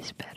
J'espère